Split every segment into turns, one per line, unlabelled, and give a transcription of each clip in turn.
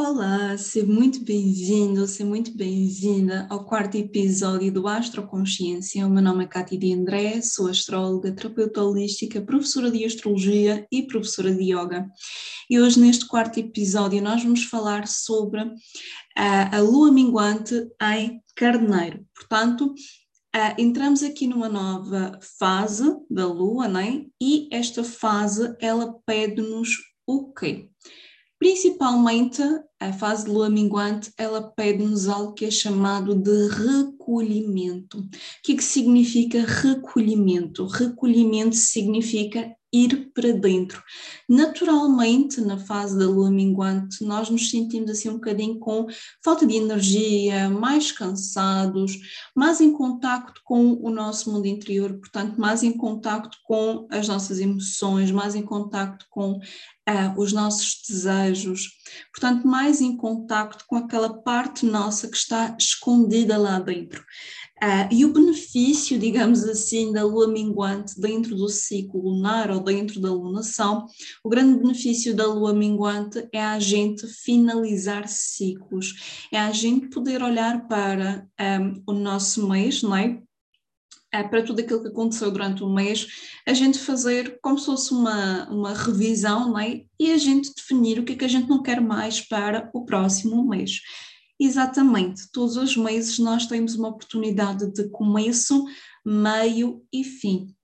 Olá, seja muito bem-vindo, seja muito bem-vinda ao quarto episódio do Astroconsciência. O meu nome é Cátia de André, sou astróloga, terapeuta holística, professora de astrologia e professora de yoga. E hoje, neste quarto episódio, nós vamos falar sobre a, a lua minguante em Carneiro. Portanto, Uh, entramos aqui numa nova fase da Lua, né? E esta fase ela pede-nos o quê? Principalmente a fase de lua minguante, ela pede-nos algo que é chamado de recolhimento. O que, é que significa recolhimento? Recolhimento significa ir para dentro. Naturalmente, na fase da lua minguante, nós nos sentimos assim um bocadinho com falta de energia, mais cansados, mais em contacto com o nosso mundo interior, portanto, mais em contacto com as nossas emoções, mais em contacto com uh, os nossos desejos, portanto, mais em contacto com aquela parte nossa que está escondida lá dentro. Uh, e o benefício, digamos assim, da lua minguante dentro do ciclo lunar ou dentro da lunação, o grande benefício da lua minguante é a gente finalizar ciclos, é a gente poder olhar para um, ah, o nosso mês, não é? É, para tudo aquilo que aconteceu durante o mês, a gente fazer como se fosse uma, uma revisão não é? e a gente definir o que é que a gente não quer mais para o próximo mês. Exatamente, todos os meses nós temos uma oportunidade de começo, meio e fim.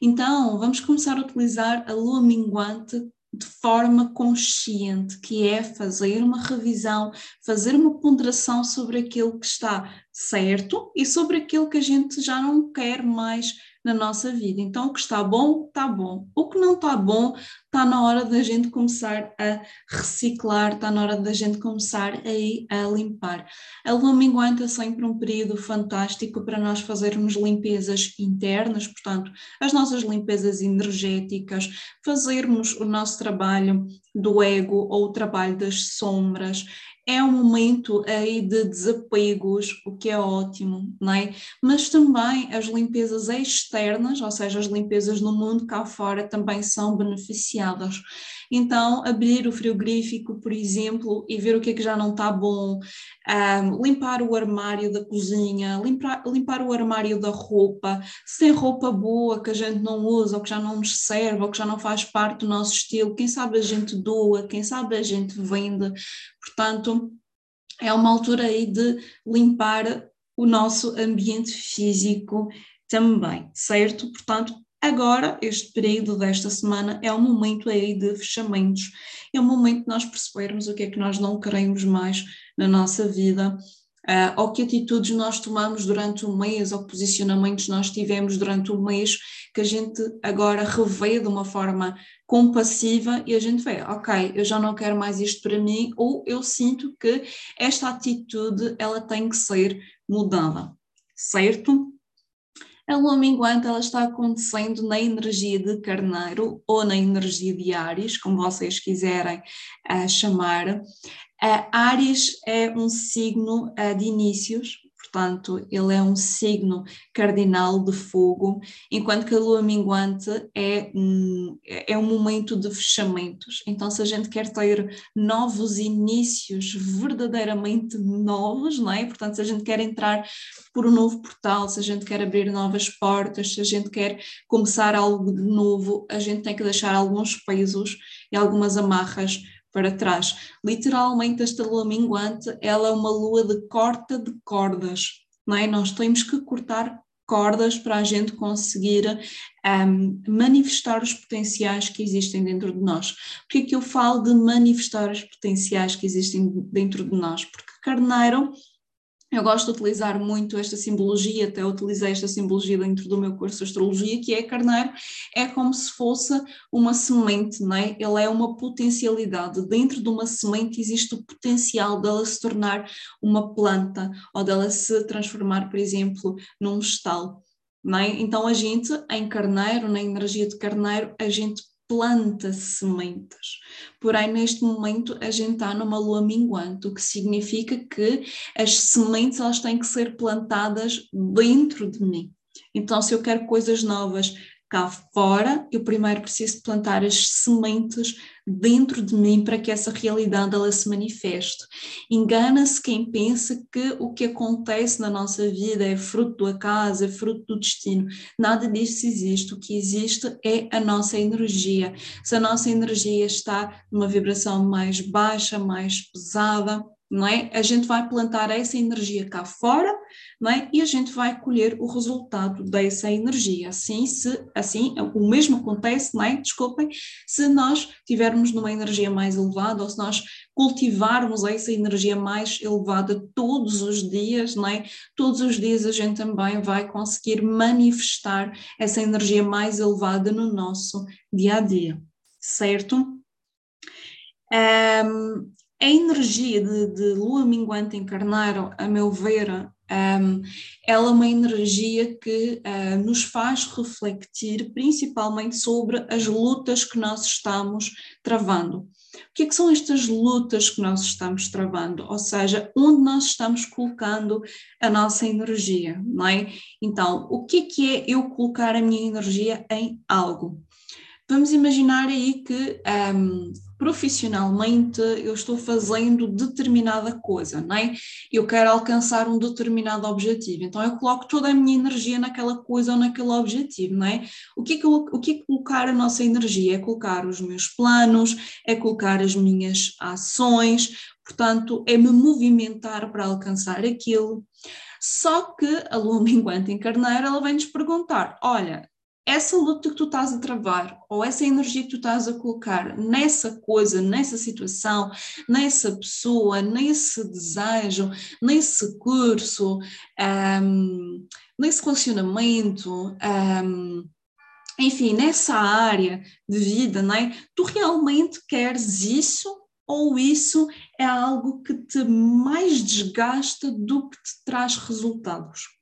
Então, vamos começar a utilizar a lua minguante de forma consciente, que é fazer uma revisão, fazer uma ponderação sobre aquilo que está certo e sobre aquilo que a gente já não quer mais na nossa vida. Então, o que está bom, está bom. O que não está bom, está na hora da gente começar a reciclar, está na hora da gente começar aí a limpar. A lua minguante é sempre um período fantástico para nós fazermos limpezas internas, portanto, as nossas limpezas energéticas, fazermos o nosso trabalho do ego ou o trabalho das sombras é um momento aí de desapegos, o que é ótimo, não é? Mas também as limpezas externas, ou seja, as limpezas no mundo cá fora também são beneficiadas. Então, abrir o frigorífico, por exemplo, e ver o que é que já não está bom, um, limpar o armário da cozinha, limpar, limpar o armário da roupa, se tem roupa boa que a gente não usa, ou que já não nos serve, ou que já não faz parte do nosso estilo, quem sabe a gente doa, quem sabe a gente vende. Portanto, é uma altura aí de limpar o nosso ambiente físico também, certo? Portanto, Agora, este período desta semana é um momento aí de fechamentos, é um momento de nós percebermos o que é que nós não queremos mais na nossa vida, uh, ou que atitudes nós tomamos durante o mês, ou que posicionamentos nós tivemos durante o mês, que a gente agora revê de uma forma compassiva e a gente vê, ok, eu já não quero mais isto para mim, ou eu sinto que esta atitude ela tem que ser mudada, certo? A lua minguante ela está acontecendo na energia de Carneiro ou na energia de Ares, como vocês quiserem uh, chamar. Uh, Ares é um signo uh, de inícios, portanto, ele é um signo cardinal de fogo, enquanto que a lua minguante é um, é um momento de fechamentos. Então, se a gente quer ter novos inícios verdadeiramente novos, não é? Portanto, se a gente quer entrar por um novo portal, se a gente quer abrir novas portas, se a gente quer começar algo de novo, a gente tem que deixar alguns pesos e algumas amarras para trás. Literalmente, esta lua minguante, ela é uma lua de corta de cordas, não é? Nós temos que cortar cordas para a gente conseguir um, manifestar os potenciais que existem dentro de nós. Por é que eu falo de manifestar os potenciais que existem dentro de nós? Porque Carneiro eu gosto de utilizar muito esta simbologia, até utilizei esta simbologia dentro do meu curso de astrologia, que é carneiro, é como se fosse uma semente, não é? Ele é uma potencialidade. Dentro de uma semente existe o potencial dela se tornar uma planta ou dela se transformar, por exemplo, num vegetal. É? Então a gente, em carneiro, na energia de carneiro, a gente planta sementes. Porém, neste momento, a gente está numa lua minguante, o que significa que as sementes elas têm que ser plantadas dentro de mim. Então, se eu quero coisas novas cá fora, eu primeiro preciso plantar as sementes dentro de mim para que essa realidade ela se manifeste. Engana-se quem pensa que o que acontece na nossa vida é fruto do acaso, é fruto do destino. Nada disso existe. O que existe é a nossa energia. Se a nossa energia está numa vibração mais baixa, mais pesada, não é? A gente vai plantar essa energia cá fora, não é? E a gente vai colher o resultado dessa energia. Assim, se assim, o mesmo acontece, não é? Desculpem, se nós tivermos numa energia mais elevada ou se nós cultivarmos essa energia mais elevada todos os dias, não é? Todos os dias a gente também vai conseguir manifestar essa energia mais elevada no nosso dia a dia, certo? Um, a energia de, de lua minguante em carneiro, a meu ver, um, ela é uma energia que uh, nos faz refletir principalmente sobre as lutas que nós estamos travando. O que, é que são estas lutas que nós estamos travando? Ou seja, onde nós estamos colocando a nossa energia, não é? Então, o que é que é eu colocar a minha energia em algo? Vamos imaginar aí que um, profissionalmente eu estou fazendo determinada coisa, não é? Eu quero alcançar um determinado objetivo, então eu coloco toda a minha energia naquela coisa ou naquele objetivo, não é? O que é, que, o que, é colocar a nossa energia? É colocar os meus planos, é colocar as minhas ações, portanto, é me movimentar para alcançar aquilo. Só que a lua minguante em carneiro, ela vem nos perguntar: olha, essa luta que tu estás a travar ou essa energia que tu estás a colocar nessa coisa, nessa situação, nessa pessoa, nesse desejo, nesse curso, um, nesse relacionamento, um, enfim, nessa área de vida, não é? Tu realmente queres isso ou isso é algo que te mais desgasta do que te traz resultados?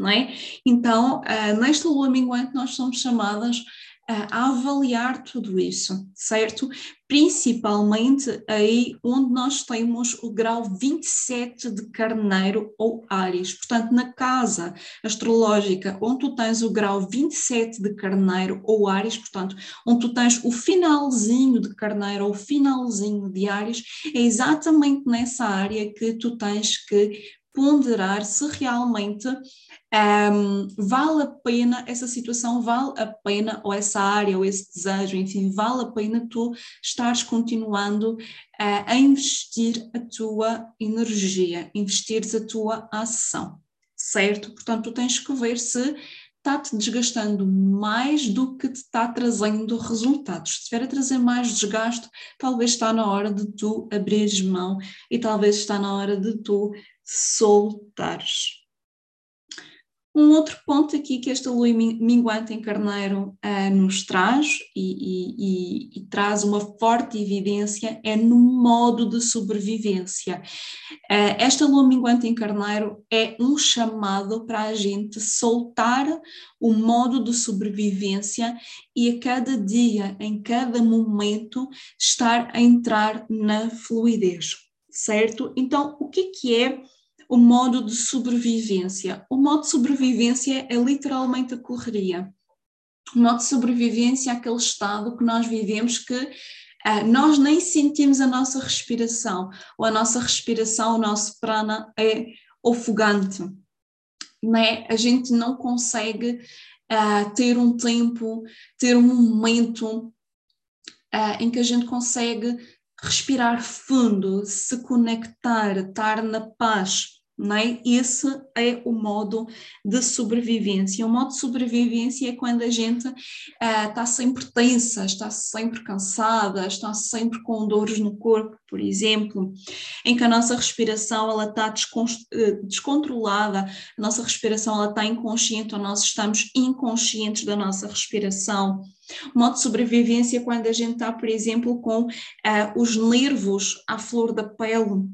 Não é? Então, uh, nesta lua minguante, nós somos chamadas uh, a avaliar tudo isso, certo? Principalmente aí onde nós temos o grau 27 de Carneiro ou Ares, portanto, na casa astrológica onde tu tens o grau 27 de Carneiro ou Ares, portanto, onde tu tens o finalzinho de Carneiro ou finalzinho de Ares, é exatamente nessa área que tu tens que ponderar se realmente um, vale a pena, essa situação vale a pena, ou essa área, ou esse desejo, enfim, vale a pena tu estares continuando uh, a investir a tua energia, investires a tua ação, certo? Portanto, tu tens que ver se está-te desgastando mais do que te está trazendo resultados. Se estiver a trazer mais desgaste, talvez está na hora de tu abrires mão e talvez está na hora de tu soltares. Um outro ponto aqui que esta lua minguante em carneiro uh, nos traz e, e, e, e, traz uma forte evidência é no modo de sobrevivência. Uh, esta lua minguante em carneiro é um chamado para a gente soltar o modo de sobrevivência e a cada dia, em cada momento, estar a entrar na fluidez, certo? Então, o que, que é o modo de sobrevivência. O modo de sobrevivência é literalmente a correria. O modo de sobrevivência é aquele estado que nós vivemos que uh, nós nem sentimos a nossa respiração, ou a nossa respiração, o nosso prana é ofegante. Né? A gente não consegue uh, ter um tempo, ter um momento uh, em que a gente consegue respirar fundo, se conectar, estar na paz não é? Esse é o modo de sobrevivência. O modo de sobrevivência é quando a gente uh, está sempre tensa, está sempre cansada, está sempre com dores no corpo, por exemplo, em que a nossa respiração ela está eh, descontrolada, a nossa respiração ela está inconsciente ou nós estamos inconscientes da nossa respiração. O modo de sobrevivência é quando a gente está, por exemplo, com uh, os nervos à flor da pele,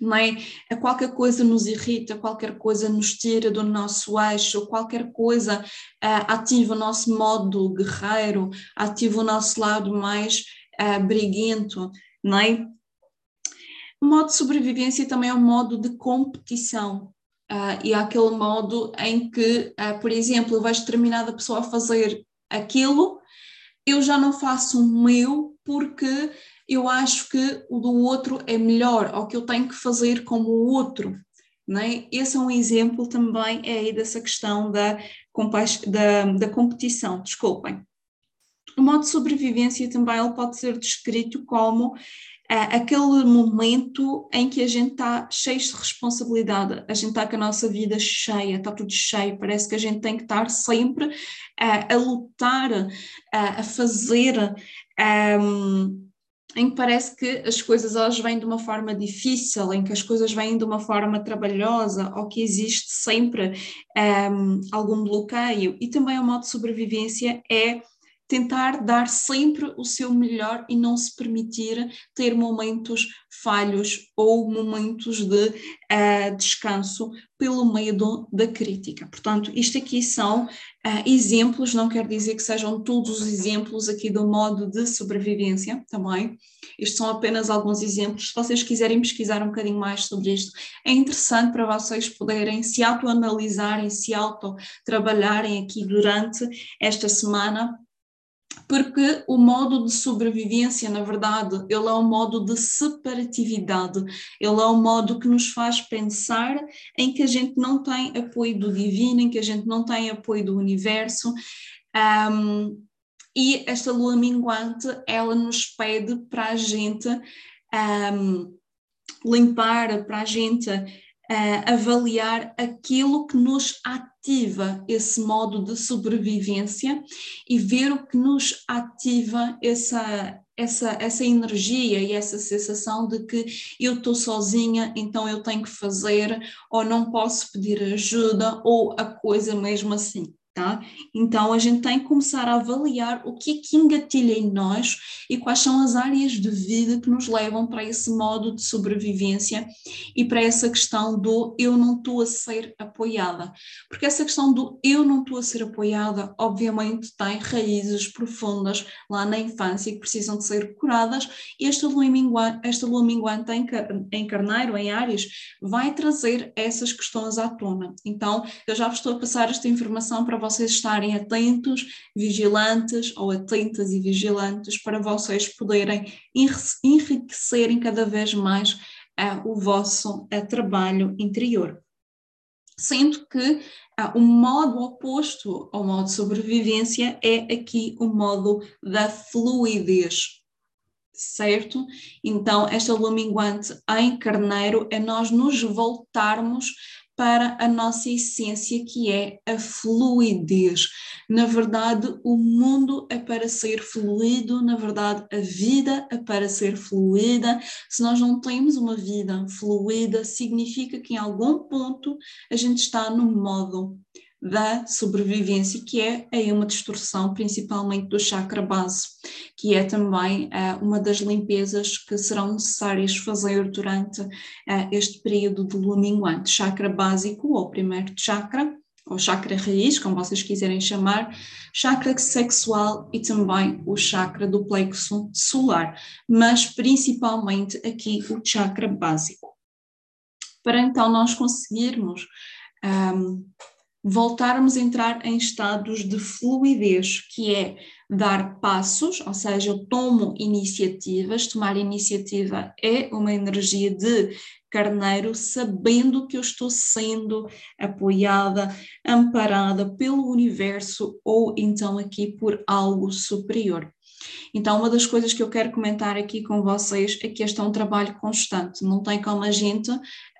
não é? Qualquer coisa nos irrita, qualquer coisa nos tira do nosso eixo, qualquer coisa uh, ativa o nosso modo guerreiro, ativa o nosso lado mais uh, briguento, não é? O modo de sobrevivência também é um modo de competição, Uh, e há aquele modo em que, por exemplo, vejo determinada pessoa a fazer aquilo, eu já não faço o meu porque eu acho que o do outro é melhor, ou que eu tenho que fazer como o outro. É? Esse é um exemplo também é aí dessa questão da, da, da competição, desculpem. O modo de sobrevivência também ele pode ser descrito como aquele momento em que a gente está cheio de responsabilidade, a gente está com a nossa vida cheia, está tudo cheio, parece que a gente tem que estar sempre uh, a lutar, uh, a fazer, um, em que parece que as coisas elas vêm de uma forma difícil, em que as coisas vêm de uma forma trabalhosa, ou que existe sempre um, algum bloqueio. E também o modo de sobrevivência é tentar dar sempre o seu melhor e não se permitir ter momentos falhos ou momentos de uh, descanso pelo meio da crítica. Portanto, isto aqui são uh, exemplos, não quer dizer que sejam todos os exemplos aqui do modo de sobrevivência também. Estes são apenas alguns exemplos. Se vocês quiserem pesquisar um bocadinho mais sobre isto, é interessante para vocês poderem se autoanalisarem, se auto-trabalharem aqui durante esta semana porque o modo de sobrevivência, na verdade, ele é um modo de separatividade, ele é um modo que nos faz pensar em que a gente não tem apoio do divino, em que a gente não tem apoio do universo. Um, e esta lua minguante, ela nos pede para a gente um, limpar, para a gente uh, avaliar aquilo que nos ativa esse modo de sobrevivência e ver o que nos ativa essa, essa, essa energia e essa sensação de que eu estou sozinha, então eu tenho que fazer, ou não posso pedir ajuda, ou a coisa mesmo assim. Tá? Então a gente tem que começar a avaliar o que é que engatilha em nós e quais são as áreas de vida que nos levam para esse modo de sobrevivência e para essa questão do eu não estou a ser apoiada. Porque essa questão do eu não estou a ser apoiada, obviamente, tem raízes profundas lá na infância que precisam de ser curadas e esta lua minguante, esta lua minguante em, Carneiro, em Áries, vai trazer essas questões à tona. Então eu já vos estou a passar esta informação para vocês vocês estarem atentos, vigilantes ou atentas e vigilantes para vocês poderem enriquecerem cada vez mais uh, o vosso uh, trabalho interior. Sendo que uh, o modo oposto ao modo de sobrevivência é aqui o modo da fluidez, certo? Então, esta lua minguante em carneiro é nós nos voltarmos para a nossa essência, que é a fluidez. Na verdade, o mundo é para ser fluido, na verdade, a vida é para ser fluida. Se nós não temos uma vida fluida, significa que em algum ponto a gente está no modo da sobrevivência, que é aí uma distorção principalmente do chakra base, que é também uh, uma das limpezas que serão necessárias fazer durante uh, este período de lua minguante. Chakra básico, ou primeiro chakra, ou chakra raiz, como vocês quiserem chamar, chakra sexual e também o chakra do plexo solar, mas principalmente aqui o chakra básico. Para então nós conseguirmos um, voltarmos a entrar em estados de fluidez, que é dar passos, ou seja, eu tomo iniciativas, tomar iniciativa é uma energia de carneiro, sabendo que eu estou sendo apoiada, amparada pelo universo ou então aqui por algo superior. Então, uma das coisas que eu quero comentar aqui com vocês é que este é um trabalho constante, não tem como a gente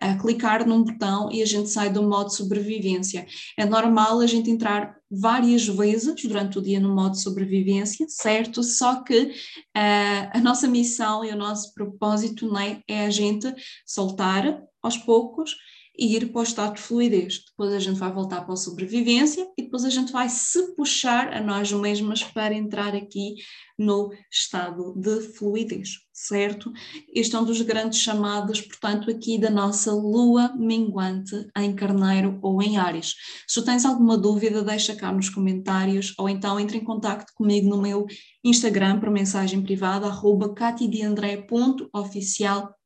a clicar num botão e a gente sai do modo sobrevivência. É normal a gente entrar várias vezes durante o dia no modo sobrevivência, certo? Só que uh, a nossa missão e o nosso propósito né, é a gente soltar aos poucos e ir para o estado de fluidez. Depois a gente vai voltar para a sobrevivência e depois a gente vai se puxar a nós mesmas para entrar aqui no estado de fluidez, certo? Este é um dos grandes chamados, portanto, aqui da nossa lua minguante em Carneiro ou em Ares. Se tens alguma dúvida, deixa cá nos comentários ou então entre em contato comigo no meu Instagram por mensagem privada, arroba catidiandré.oficial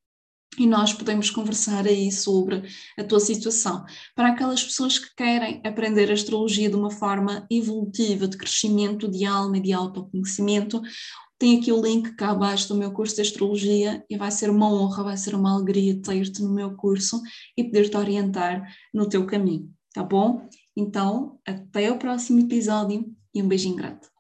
e nós podemos conversar aí sobre a tua situação. Para aquelas pessoas que querem aprender astrologia de uma forma evolutiva, de crescimento de alma e de autoconhecimento, tem aqui o link cá abaixo do meu curso de astrologia e vai ser uma honra, vai ser uma alegria ter-te no meu curso e poder-te orientar no teu caminho, tá bom? Então, até o próximo episódio e um beijinho grato.